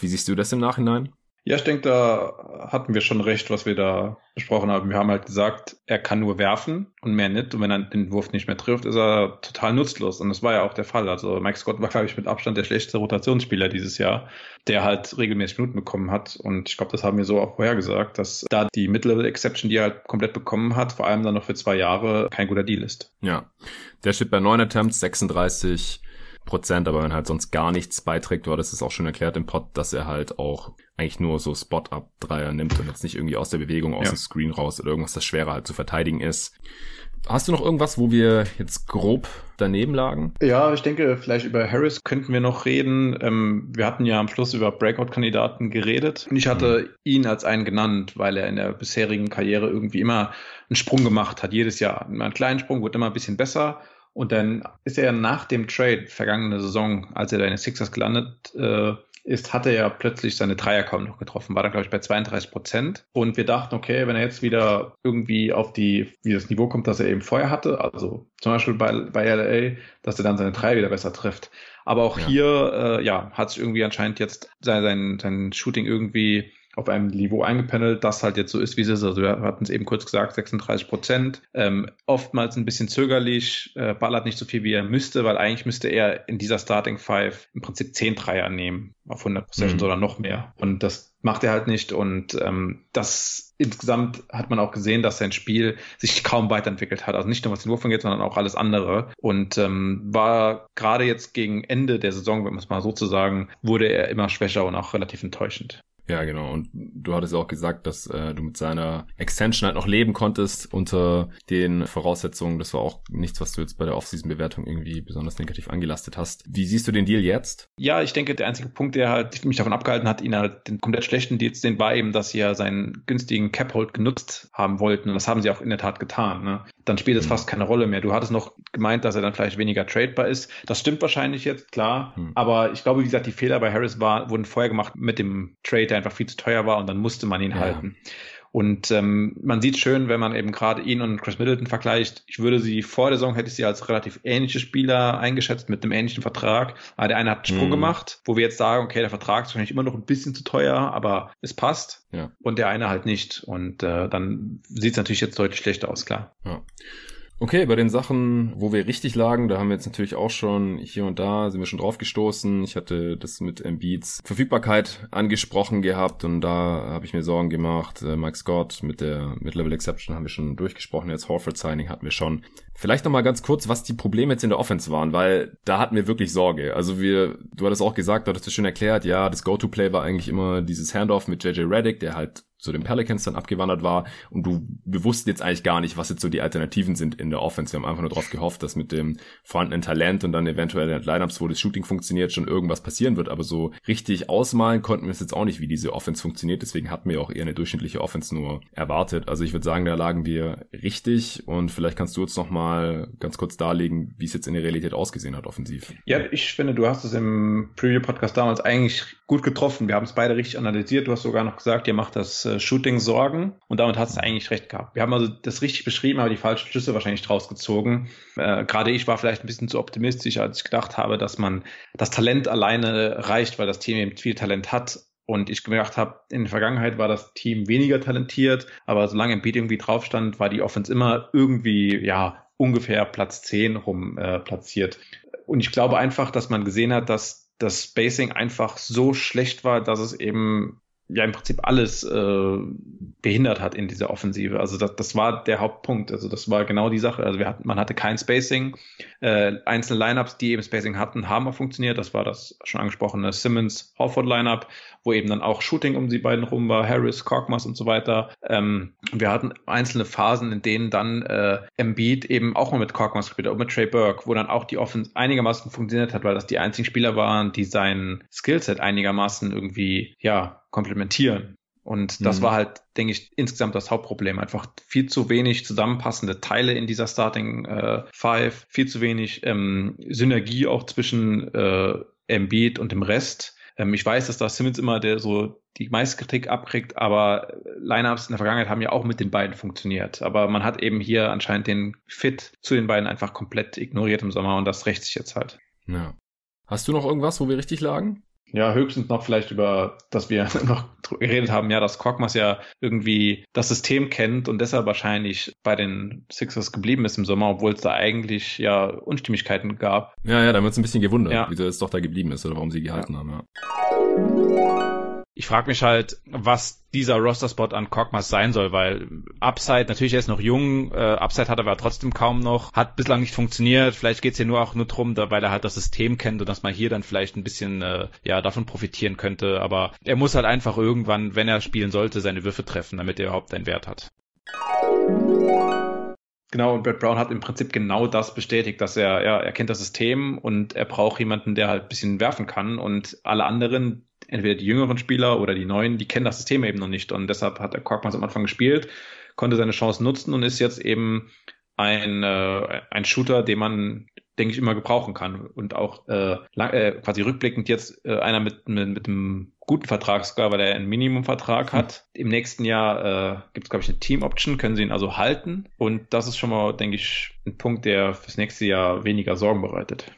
Wie siehst du das im Nachhinein? Ja, ich denke, da hatten wir schon recht, was wir da besprochen haben. Wir haben halt gesagt, er kann nur werfen und mehr nicht. Und wenn er den Wurf nicht mehr trifft, ist er total nutzlos. Und das war ja auch der Fall. Also Mike Scott war, glaube ich, mit Abstand der schlechteste Rotationsspieler dieses Jahr, der halt regelmäßig Minuten bekommen hat. Und ich glaube, das haben wir so auch vorher gesagt, dass da die Mid-Level-Exception, die er halt komplett bekommen hat, vor allem dann noch für zwei Jahre, kein guter Deal ist. Ja, der steht bei neun Attempts, 36 Prozent, aber wenn halt sonst gar nichts beiträgt, war das ist auch schon erklärt im Pod, dass er halt auch eigentlich nur so Spot-Up-Dreier nimmt und jetzt nicht irgendwie aus der Bewegung, aus ja. dem Screen raus oder irgendwas, das schwerer halt zu verteidigen ist. Hast du noch irgendwas, wo wir jetzt grob daneben lagen? Ja, ich denke, vielleicht über Harris könnten wir noch reden. Ähm, wir hatten ja am Schluss über Breakout-Kandidaten geredet. Und ich hatte mhm. ihn als einen genannt, weil er in der bisherigen Karriere irgendwie immer einen Sprung gemacht hat, jedes Jahr. Immer einen kleinen Sprung, wurde immer ein bisschen besser. Und dann ist er nach dem Trade vergangene Saison, als er da in den Sixers gelandet äh, ist, hat er ja plötzlich seine Dreier kaum noch getroffen, war dann, glaube ich, bei 32 Prozent. Und wir dachten, okay, wenn er jetzt wieder irgendwie auf die, wie das Niveau kommt, das er eben vorher hatte, also zum Beispiel bei, bei LA, dass er dann seine Dreier wieder besser trifft. Aber auch ja. hier, äh, ja, hat sich irgendwie anscheinend jetzt sein, sein, sein Shooting irgendwie auf einem Niveau eingependelt, das halt jetzt so ist, wie es ist. Also wir hatten es eben kurz gesagt, 36 Prozent. Ähm, oftmals ein bisschen zögerlich, äh, ballert nicht so viel, wie er müsste, weil eigentlich müsste er in dieser Starting Five im Prinzip 10 Dreier nehmen auf 100 Possessions mhm. oder noch mehr. Und das macht er halt nicht. Und ähm, das insgesamt hat man auch gesehen, dass sein Spiel sich kaum weiterentwickelt hat. Also nicht nur was den Wurf angeht, sondern auch alles andere. Und ähm, war gerade jetzt gegen Ende der Saison, wenn man es mal so zu sagen, wurde er immer schwächer und auch relativ enttäuschend. Ja, genau. Und du hattest auch gesagt, dass äh, du mit seiner Extension halt noch leben konntest unter den Voraussetzungen. Das war auch nichts, was du jetzt bei der Offseason-Bewertung irgendwie besonders negativ angelastet hast. Wie siehst du den Deal jetzt? Ja, ich denke, der einzige Punkt, der halt mich davon abgehalten hat, ihn halt den komplett schlechten Deal den war eben, dass sie ja seinen günstigen Cap-Hold genutzt haben wollten. Und das haben sie auch in der Tat getan. Ne? dann spielt es mhm. fast keine Rolle mehr. Du hattest noch gemeint, dass er dann vielleicht weniger tradebar ist. Das stimmt wahrscheinlich jetzt, klar. Mhm. Aber ich glaube, wie gesagt, die Fehler bei Harris war, wurden vorher gemacht mit dem Trade, der einfach viel zu teuer war und dann musste man ihn ja. halten. Und ähm, man sieht schön, wenn man eben gerade ihn und Chris Middleton vergleicht. Ich würde sie vor der Saison hätte ich sie als relativ ähnliche Spieler eingeschätzt mit einem ähnlichen Vertrag. Aber der eine hat einen Sprung mm. gemacht, wo wir jetzt sagen, okay, der Vertrag ist wahrscheinlich immer noch ein bisschen zu teuer, aber es passt. Ja. Und der eine halt nicht. Und äh, dann sieht es natürlich jetzt deutlich schlechter aus, klar. Ja. Okay, bei den Sachen, wo wir richtig lagen, da haben wir jetzt natürlich auch schon hier und da sind wir schon drauf gestoßen. Ich hatte das mit Embiids Verfügbarkeit angesprochen gehabt und da habe ich mir Sorgen gemacht. Äh, Mike Scott mit der Mid-Level Exception haben wir schon durchgesprochen. Jetzt Horford Signing hatten wir schon. Vielleicht noch mal ganz kurz, was die Probleme jetzt in der Offense waren, weil da hatten wir wirklich Sorge. Also wir, du hattest auch gesagt, du hattest es schon erklärt, ja, das Go-To-Play war eigentlich immer dieses Handoff mit JJ Reddick, der halt zu den Pelicans dann abgewandert war und du, wir wussten jetzt eigentlich gar nicht, was jetzt so die Alternativen sind in der Offense. Wir haben einfach nur darauf gehofft, dass mit dem vorhandenen Talent und dann eventuell in Lineups, wo das Shooting funktioniert, schon irgendwas passieren wird. Aber so richtig ausmalen konnten wir es jetzt auch nicht, wie diese Offense funktioniert. Deswegen hatten wir auch eher eine durchschnittliche Offense nur erwartet. Also ich würde sagen, da lagen wir richtig und vielleicht kannst du jetzt noch mal ganz kurz darlegen, wie es jetzt in der Realität ausgesehen hat offensiv. Ja, ich finde, du hast es im Preview-Podcast damals eigentlich gut getroffen. Wir haben es beide richtig analysiert. Du hast sogar noch gesagt, ihr macht das äh, Shooting Sorgen und damit hast du eigentlich recht gehabt. Wir haben also das richtig beschrieben, aber die falschen Schlüsse wahrscheinlich draus gezogen. Äh, Gerade ich war vielleicht ein bisschen zu optimistisch, als ich gedacht habe, dass man das Talent alleine reicht, weil das Team eben viel Talent hat. Und ich gedacht habe, in der Vergangenheit war das Team weniger talentiert, aber solange Beat irgendwie drauf stand, war die Offense immer irgendwie, ja, ungefähr Platz 10 rum äh, platziert. Und ich glaube einfach, dass man gesehen hat, dass das Spacing einfach so schlecht war, dass es eben ja im Prinzip alles äh, behindert hat in dieser Offensive. Also das, das war der Hauptpunkt. Also das war genau die Sache. Also wir hatten, man hatte kein Spacing. Äh, einzelne Lineups, die eben Spacing hatten, haben auch funktioniert. Das war das schon angesprochene Simmons Horford Lineup, wo eben dann auch Shooting um die beiden rum war, Harris, Korkmaz und so weiter. Ähm, wir hatten einzelne Phasen, in denen dann äh, Embiid eben auch mal mit Korkmaz gespielt hat, und mit Trey Burke, wo dann auch die Offense einigermaßen funktioniert hat, weil das die einzigen Spieler waren, die sein Skillset einigermaßen irgendwie ja komplementieren. Und das mhm. war halt, denke ich, insgesamt das Hauptproblem. Einfach viel zu wenig zusammenpassende Teile in dieser Starting äh, Five, viel zu wenig ähm, Synergie auch zwischen äh, Embiid und dem Rest. Ähm, ich weiß, dass da Simmons immer der so die meiste Kritik abkriegt, aber Lineups in der Vergangenheit haben ja auch mit den beiden funktioniert. Aber man hat eben hier anscheinend den Fit zu den beiden einfach komplett ignoriert im Sommer und das rächt sich jetzt halt. Ja. Hast du noch irgendwas, wo wir richtig lagen? Ja, höchstens noch vielleicht über, dass wir noch geredet haben, ja, dass Korkmaz ja irgendwie das System kennt und deshalb wahrscheinlich bei den Sixers geblieben ist im Sommer, obwohl es da eigentlich ja Unstimmigkeiten gab. Ja, ja, da haben wir uns ein bisschen gewundert, ja. wieso es doch da geblieben ist oder warum sie gehalten ja. haben, ja ich frage mich halt, was dieser Roster-Spot an Korkmaz sein soll, weil Upside, natürlich er ist noch jung, äh, Upside hat er aber trotzdem kaum noch, hat bislang nicht funktioniert, vielleicht geht's hier nur auch nur drum, da, weil er halt das System kennt und dass man hier dann vielleicht ein bisschen äh, ja davon profitieren könnte, aber er muss halt einfach irgendwann, wenn er spielen sollte, seine Würfe treffen, damit er überhaupt einen Wert hat. Genau, und Brad Brown hat im Prinzip genau das bestätigt, dass er, ja, er kennt das System und er braucht jemanden, der halt ein bisschen werfen kann. Und alle anderen, entweder die jüngeren Spieler oder die neuen, die kennen das System eben noch nicht. Und deshalb hat der Korkmaz am Anfang gespielt, konnte seine Chance nutzen und ist jetzt eben ein, äh, ein Shooter, den man, denke ich, immer gebrauchen kann. Und auch äh, lang, äh, quasi rückblickend jetzt äh, einer mit, mit, mit einem guten Vertrag sogar, weil er einen Minimumvertrag hat. Hm. Im nächsten Jahr äh, gibt es, glaube ich, eine Team-Option, können sie ihn also halten. Und das ist schon mal, denke ich, ein Punkt, der fürs nächste Jahr weniger Sorgen bereitet.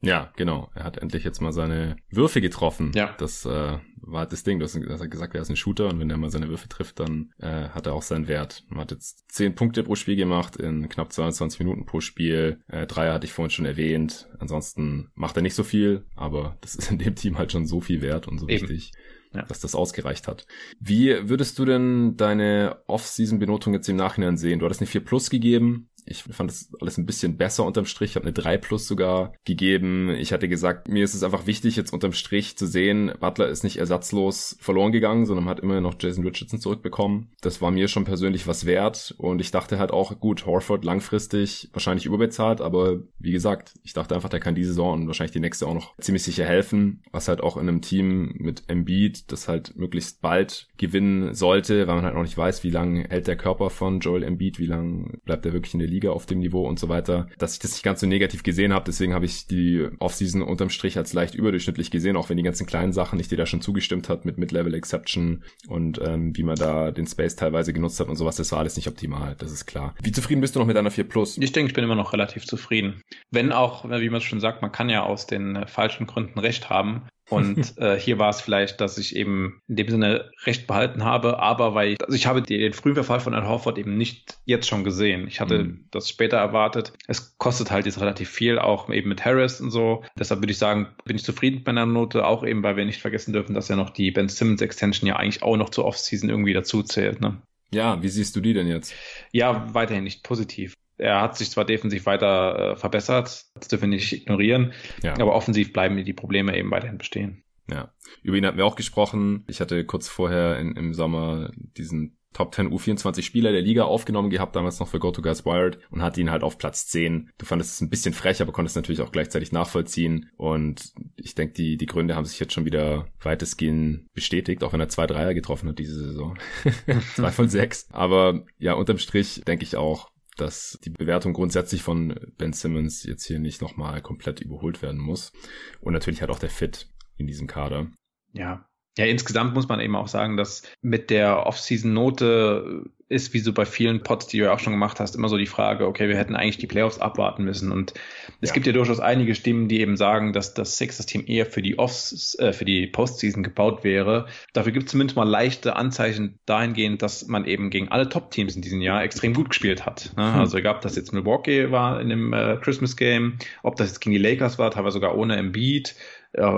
Ja, genau. Er hat endlich jetzt mal seine Würfe getroffen. Ja. Das äh, war halt das Ding. Du hast, gesagt, er ist ein Shooter und wenn er mal seine Würfe trifft, dann äh, hat er auch seinen Wert. Er hat jetzt 10 Punkte pro Spiel gemacht in knapp 22 Minuten pro Spiel. Äh, Dreier hatte ich vorhin schon erwähnt. Ansonsten macht er nicht so viel, aber das ist in dem Team halt schon so viel wert und so Eben. wichtig. Ja. dass das ausgereicht hat. Wie würdest du denn deine Off-Season-Benotung jetzt im Nachhinein sehen? Du hattest eine 4 Plus gegeben. Ich fand das alles ein bisschen besser unterm Strich. Ich habe eine 3 plus sogar gegeben. Ich hatte gesagt, mir ist es einfach wichtig, jetzt unterm Strich zu sehen, Butler ist nicht ersatzlos verloren gegangen, sondern hat immer noch Jason Richardson zurückbekommen. Das war mir schon persönlich was wert. Und ich dachte halt auch, gut, Horford langfristig wahrscheinlich überbezahlt, aber wie gesagt, ich dachte einfach, der kann diese Saison und wahrscheinlich die nächste auch noch ziemlich sicher helfen, was halt auch in einem Team mit Embiid, das halt möglichst bald gewinnen sollte, weil man halt noch nicht weiß, wie lange hält der Körper von Joel Embiid, wie lange bleibt er wirklich in der Liga Liga auf dem Niveau und so weiter, dass ich das nicht ganz so negativ gesehen habe. Deswegen habe ich die Offseason unterm Strich als leicht überdurchschnittlich gesehen, auch wenn die ganzen kleinen Sachen ich dir da schon zugestimmt hat mit Mid-Level Exception und ähm, wie man da den Space teilweise genutzt hat und sowas. Das war alles nicht optimal, das ist klar. Wie zufrieden bist du noch mit deiner 4 Plus? Ich denke, ich bin immer noch relativ zufrieden. Wenn auch, wie man schon sagt, man kann ja aus den äh, falschen Gründen recht haben. Und äh, hier war es vielleicht, dass ich eben in dem Sinne recht behalten habe, aber weil ich, also ich habe den frühen Verfall von Al Horford eben nicht jetzt schon gesehen. Ich hatte mhm. das später erwartet. Es kostet halt jetzt relativ viel, auch eben mit Harris und so. Deshalb würde ich sagen, bin ich zufrieden mit meiner Note, auch eben, weil wir nicht vergessen dürfen, dass ja noch die Ben Simmons Extension ja eigentlich auch noch zur Offseason irgendwie dazu zählt. Ne? Ja, wie siehst du die denn jetzt? Ja, weiterhin nicht positiv. Er hat sich zwar defensiv weiter äh, verbessert, das dürfen wir nicht ignorieren, ja. aber offensiv bleiben die Probleme eben weiterhin bestehen. Ja, über ihn hatten wir auch gesprochen. Ich hatte kurz vorher in, im Sommer diesen Top 10 U24 Spieler der Liga aufgenommen gehabt, damals noch für Go to Guys und hatte ihn halt auf Platz 10. Du fandest es ein bisschen frech, aber konntest natürlich auch gleichzeitig nachvollziehen und ich denke, die, die Gründe haben sich jetzt schon wieder weitestgehend bestätigt, auch wenn er zwei Dreier getroffen hat diese Saison. zwei von sechs. Aber ja, unterm Strich denke ich auch, dass die Bewertung grundsätzlich von Ben Simmons jetzt hier nicht nochmal komplett überholt werden muss. Und natürlich hat auch der Fit in diesem Kader. Ja. Ja, insgesamt muss man eben auch sagen, dass mit der Off-Season-Note ist, wie so bei vielen Pots, die du ja auch schon gemacht hast, immer so die Frage, okay, wir hätten eigentlich die Playoffs abwarten müssen. Und es ja. gibt ja durchaus einige Stimmen, die eben sagen, dass das Sixers-Team eher für die Offs, äh, für die Postseason gebaut wäre. Dafür gibt es zumindest mal leichte Anzeichen dahingehend, dass man eben gegen alle Top-Teams in diesem Jahr extrem gut gespielt hat. Ne? Hm. Also egal, ob das jetzt Milwaukee war in dem äh, Christmas-Game, ob das jetzt gegen die Lakers war, teilweise sogar ohne Embiid,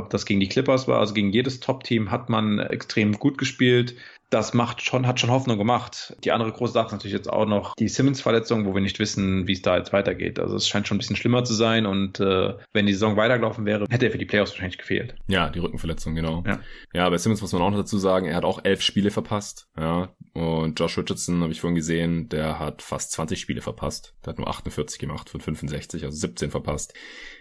das gegen die Clippers war, also gegen jedes Top-Team hat man extrem gut gespielt das macht schon, hat schon Hoffnung gemacht. Die andere große Sache ist natürlich jetzt auch noch die Simmons-Verletzung, wo wir nicht wissen, wie es da jetzt weitergeht. Also es scheint schon ein bisschen schlimmer zu sein und äh, wenn die Saison weitergelaufen wäre, hätte er für die Playoffs wahrscheinlich gefehlt. Ja, die Rückenverletzung, genau. Ja, ja bei Simmons muss man auch noch dazu sagen, er hat auch elf Spiele verpasst. Ja, und Josh Richardson habe ich vorhin gesehen, der hat fast 20 Spiele verpasst. Der hat nur 48 gemacht von 65, also 17 verpasst.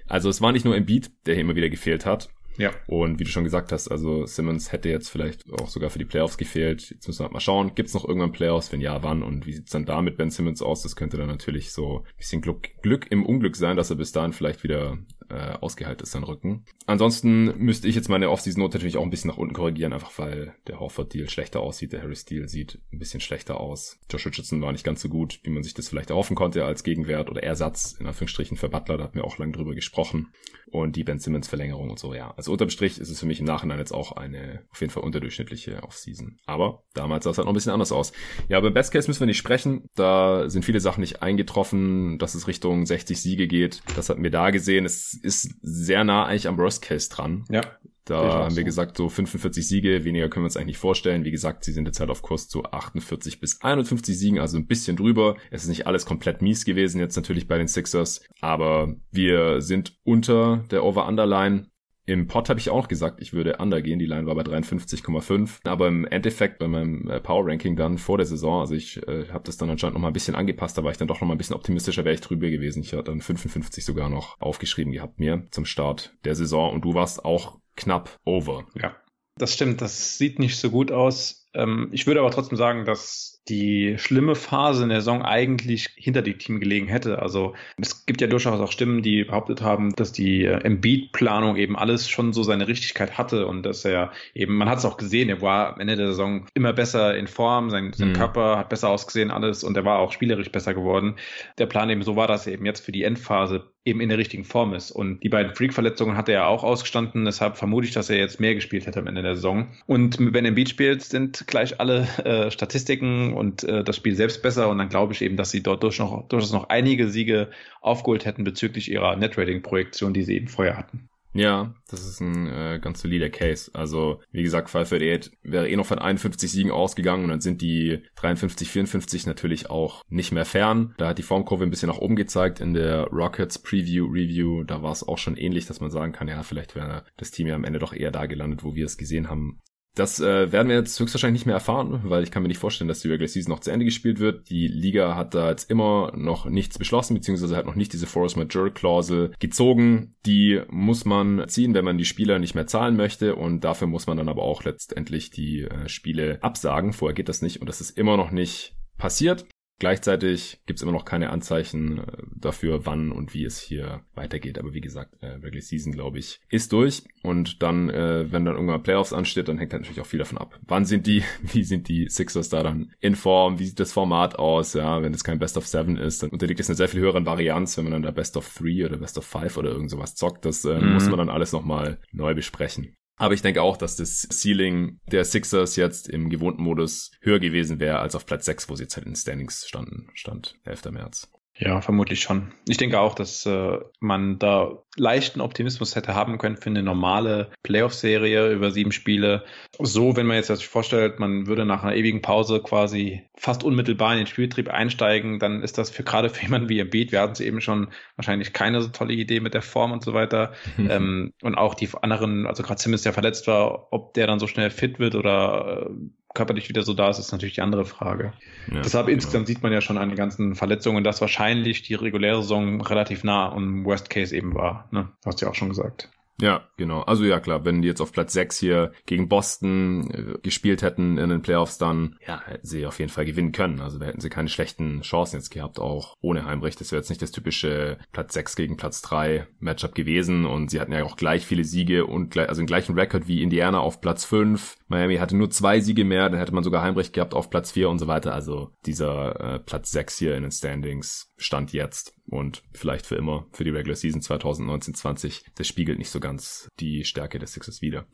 Also es war nicht nur Embiid, der hier immer wieder gefehlt hat. Ja. Und wie du schon gesagt hast, also Simmons hätte jetzt vielleicht auch sogar für die Playoffs gefehlt. Jetzt müssen wir halt mal schauen, gibt's noch irgendwann Playoffs? Wenn ja, wann? Und wie sieht's dann da mit Ben Simmons aus? Das könnte dann natürlich so ein bisschen Glück, Glück im Unglück sein, dass er bis dahin vielleicht wieder äh, ausgeheilt ist, sein Rücken. Ansonsten müsste ich jetzt meine Offseason-Note natürlich auch ein bisschen nach unten korrigieren, einfach weil der Horford-Deal schlechter aussieht, der Harris-Deal sieht ein bisschen schlechter aus. Josh Richardson war nicht ganz so gut, wie man sich das vielleicht erhoffen konnte als Gegenwert oder Ersatz, in Anführungsstrichen, für Butler, da hatten wir auch lange drüber gesprochen. Und die Ben Simmons-Verlängerung und so, ja. Also unterm Strich ist es für mich im Nachhinein jetzt auch eine auf jeden Fall unterdurchschnittliche Offseason. Aber damals sah es halt noch ein bisschen anders aus. Ja, aber im Best Case müssen wir nicht sprechen. Da sind viele Sachen nicht eingetroffen, dass es Richtung 60 Siege geht. Das hatten wir da gesehen. Es ist sehr nah eigentlich am Worst Case dran. Ja. Da haben wir gesagt, so 45 Siege, weniger können wir uns eigentlich nicht vorstellen. Wie gesagt, sie sind jetzt halt auf Kurs zu 48 bis 51 Siegen, also ein bisschen drüber. Es ist nicht alles komplett mies gewesen jetzt natürlich bei den Sixers, aber wir sind unter der Over-Underline. Im Pod habe ich auch gesagt, ich würde under gehen. Die Line war bei 53,5. Aber im Endeffekt bei meinem äh, Power Ranking dann vor der Saison, also ich äh, habe das dann anscheinend noch mal ein bisschen angepasst, da war ich dann doch noch mal ein bisschen optimistischer, wäre ich drüber gewesen. Ich hatte dann 55 sogar noch aufgeschrieben gehabt mir zum Start der Saison. Und du warst auch knapp over. Ja, das stimmt. Das sieht nicht so gut aus. Ähm, ich würde aber trotzdem sagen, dass die schlimme Phase in der Saison eigentlich hinter dem Team gelegen hätte. Also es gibt ja durchaus auch Stimmen, die behauptet haben, dass die äh, Embiid-Planung eben alles schon so seine Richtigkeit hatte und dass er eben, man hat es auch gesehen, er war am Ende der Saison immer besser in Form, sein, sein mhm. Körper hat besser ausgesehen, alles und er war auch spielerisch besser geworden. Der Plan eben so war, dass er eben jetzt für die Endphase eben in der richtigen Form ist. Und die beiden Freak-Verletzungen hat er ja auch ausgestanden, deshalb vermute ich, dass er jetzt mehr gespielt hätte am Ende der Saison. Und wenn Embiid spielt, sind gleich alle äh, Statistiken und äh, das Spiel selbst besser und dann glaube ich eben, dass sie dort durch noch, durchaus noch einige Siege aufgeholt hätten bezüglich ihrer Netrating-Projektion, die sie eben vorher hatten. Ja, das ist ein äh, ganz solider Case. Also, wie gesagt, 538 wäre eh noch von 51 Siegen ausgegangen und dann sind die 53, 54 natürlich auch nicht mehr fern. Da hat die Formkurve ein bisschen nach oben gezeigt in der Rockets Preview Review. Da war es auch schon ähnlich, dass man sagen kann, ja, vielleicht wäre das Team ja am Ende doch eher da gelandet, wo wir es gesehen haben. Das äh, werden wir jetzt höchstwahrscheinlich nicht mehr erfahren, weil ich kann mir nicht vorstellen, dass die Regular Season noch zu Ende gespielt wird. Die Liga hat da jetzt immer noch nichts beschlossen, beziehungsweise hat noch nicht diese Force Majeure Klausel gezogen. Die muss man ziehen, wenn man die Spieler nicht mehr zahlen möchte und dafür muss man dann aber auch letztendlich die äh, Spiele absagen. Vorher geht das nicht und das ist immer noch nicht passiert. Gleichzeitig gibt's immer noch keine Anzeichen äh, dafür, wann und wie es hier weitergeht. Aber wie gesagt, äh, Regular Season, glaube ich, ist durch. Und dann, äh, wenn dann irgendwann Playoffs ansteht, dann hängt halt natürlich auch viel davon ab. Wann sind die, wie sind die Sixers da dann in Form? Wie sieht das Format aus? Ja, wenn es kein Best of Seven ist, dann unterliegt es einer sehr viel höheren Varianz, wenn man dann da Best of Three oder Best of Five oder irgend sowas zockt. Das äh, mhm. muss man dann alles nochmal neu besprechen. Aber ich denke auch, dass das Ceiling der Sixers jetzt im gewohnten Modus höher gewesen wäre als auf Platz 6, wo sie jetzt halt in Standings standen, stand 11. März. Ja, vermutlich schon. Ich denke auch, dass äh, man da leichten Optimismus hätte haben können für eine normale Playoff-Serie über sieben Spiele. So, wenn man jetzt sich vorstellt, man würde nach einer ewigen Pause quasi fast unmittelbar in den Spielbetrieb einsteigen, dann ist das für gerade für jemanden wie Embiid, wir hatten es eben schon, wahrscheinlich keine so tolle Idee mit der Form und so weiter. Mhm. Ähm, und auch die anderen, also gerade Simmons, der verletzt war, ob der dann so schnell fit wird oder äh, körperlich wieder so da ist, ist natürlich die andere Frage. Ja, Deshalb genau. insgesamt sieht man ja schon an den ganzen Verletzungen, dass wahrscheinlich die reguläre Saison relativ nah am Worst Case eben war. Ne? Hast du ja auch schon gesagt. Ja, genau. Also ja klar, wenn die jetzt auf Platz 6 hier gegen Boston äh, gespielt hätten in den Playoffs, dann ja, hätten sie auf jeden Fall gewinnen können. Also da hätten sie keine schlechten Chancen jetzt gehabt, auch ohne Heimrecht. Das wäre jetzt nicht das typische Platz 6 gegen Platz 3 Matchup gewesen. Und sie hatten ja auch gleich viele Siege und gleich, also den gleichen Rekord wie Indiana auf Platz 5. Miami hatte nur zwei Siege mehr, dann hätte man sogar Heimrecht gehabt auf Platz 4 und so weiter. Also dieser äh, Platz 6 hier in den Standings stand jetzt und vielleicht für immer für die Regular Season 2019-20. Das spiegelt nicht so ganz die Stärke des Sixers wieder.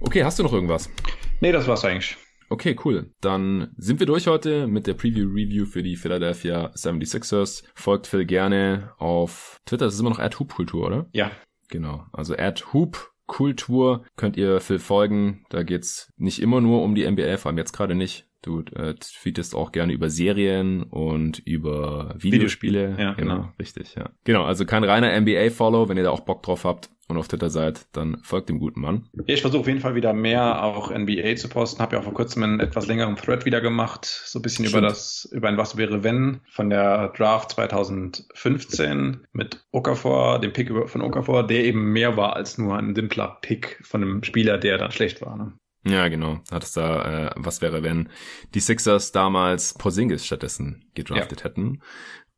Okay, hast du noch irgendwas? Nee, das war's eigentlich. Okay, cool. Dann sind wir durch heute mit der Preview-Review für die Philadelphia 76ers. Folgt Phil gerne auf Twitter. Das ist immer noch Hoop-Kultur, oder? Ja. Genau. Also Hoop Kultur könnt ihr Phil folgen. Da geht's nicht immer nur um die NBA, vor allem jetzt gerade nicht. Du äh, tweetest auch gerne über Serien und über Videospiele. Videospiele. Ja, genau. genau. Richtig, ja. Genau, also kein reiner NBA-Follow. Wenn ihr da auch Bock drauf habt und auf Twitter seid, dann folgt dem guten Mann. Ich versuche auf jeden Fall wieder mehr auch NBA zu posten. Habe ja auch vor kurzem einen etwas längeren Thread wieder gemacht. So ein bisschen Stimmt. über das, über ein Was wäre wenn von der Draft 2015 mit Okafor, dem Pick von Okafor, der eben mehr war als nur ein simpler Pick von einem Spieler, der dann schlecht war. Ne? Ja, genau. Hat es da, äh, was wäre, wenn die Sixers damals Porzingis stattdessen gedraftet ja. hätten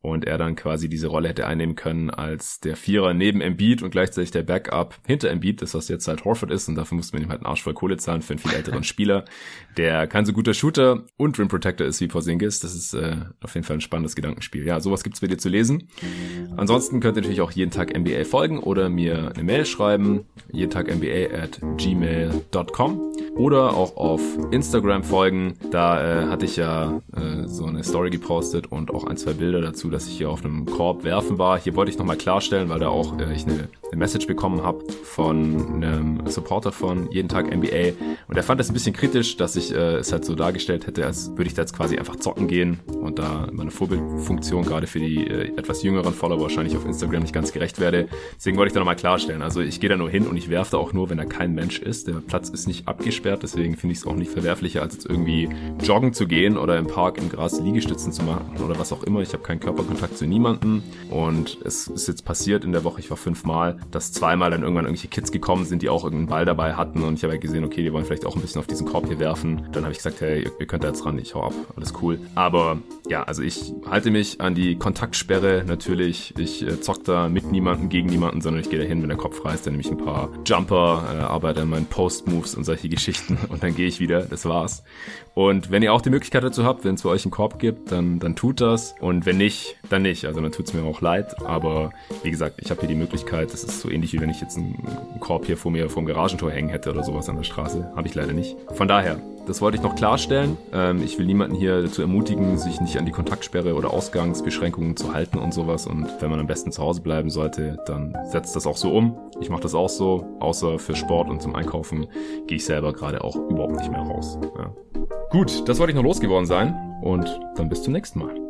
und er dann quasi diese Rolle hätte einnehmen können als der Vierer neben Embiid und gleichzeitig der Backup hinter Embiid, das was jetzt halt Horford ist und dafür musste man ihm halt einen Arsch voll Kohle zahlen für einen viel älteren Spieler, der kein so guter Shooter und Rim Protector ist wie Porzingis. Das ist äh, auf jeden Fall ein spannendes Gedankenspiel. Ja, sowas gibt's bei dir zu lesen. Ansonsten könnt ihr natürlich auch jeden Tag NBA folgen oder mir eine Mail schreiben, jeden Tag NBA at gmail.com oder auch auf Instagram folgen. Da äh, hatte ich ja äh, so eine Story gepostet und auch ein, zwei Bilder dazu dass ich hier auf einem Korb werfen war. Hier wollte ich nochmal klarstellen, weil da auch äh, ich eine, eine Message bekommen habe von einem Supporter von Jeden Tag NBA und er fand das ein bisschen kritisch, dass ich äh, es halt so dargestellt hätte, als würde ich da jetzt quasi einfach zocken gehen und da meine Vorbildfunktion gerade für die äh, etwas jüngeren Follower wahrscheinlich auf Instagram nicht ganz gerecht werde. Deswegen wollte ich da nochmal klarstellen. Also ich gehe da nur hin und ich werfe da auch nur, wenn da kein Mensch ist. Der Platz ist nicht abgesperrt, deswegen finde ich es auch nicht verwerflicher, als jetzt irgendwie joggen zu gehen oder im Park im Gras Liegestützen zu machen oder was auch immer. Ich habe keinen Körper Körperkontakt zu niemandem. Und es ist jetzt passiert in der Woche, ich war fünfmal, dass zweimal dann irgendwann irgendwelche Kids gekommen sind, die auch irgendeinen Ball dabei hatten. Und ich habe halt gesehen, okay, die wollen vielleicht auch ein bisschen auf diesen Korb hier werfen. Dann habe ich gesagt, hey, ihr, könnt da jetzt ran, ich hau ab, alles cool. Aber ja, also ich halte mich an die Kontaktsperre natürlich. Ich äh, zock da mit niemandem, gegen niemanden, sondern ich gehe da hin, wenn der Kopf reißt, dann nehme ich ein paar Jumper, äh, arbeite an meinen Post-Moves und solche Geschichten und dann gehe ich wieder. Das war's. Und wenn ihr auch die Möglichkeit dazu habt, wenn es für euch einen Korb gibt, dann, dann tut das. Und wenn nicht, dann nicht. Also dann tut es mir auch leid. Aber wie gesagt, ich habe hier die Möglichkeit, das ist so ähnlich wie wenn ich jetzt einen Korb hier vor mir vom Garagentor hängen hätte oder sowas an der Straße. Habe ich leider nicht. Von daher, das wollte ich noch klarstellen. Ähm, ich will niemanden hier dazu ermutigen, sich nicht an die Kontaktsperre oder Ausgangsbeschränkungen zu halten und sowas. Und wenn man am besten zu Hause bleiben sollte, dann setzt das auch so um. Ich mache das auch so, außer für Sport und zum Einkaufen gehe ich selber gerade auch überhaupt nicht mehr raus. Ja. Gut, das wollte ich noch losgeworden sein und dann bis zum nächsten Mal.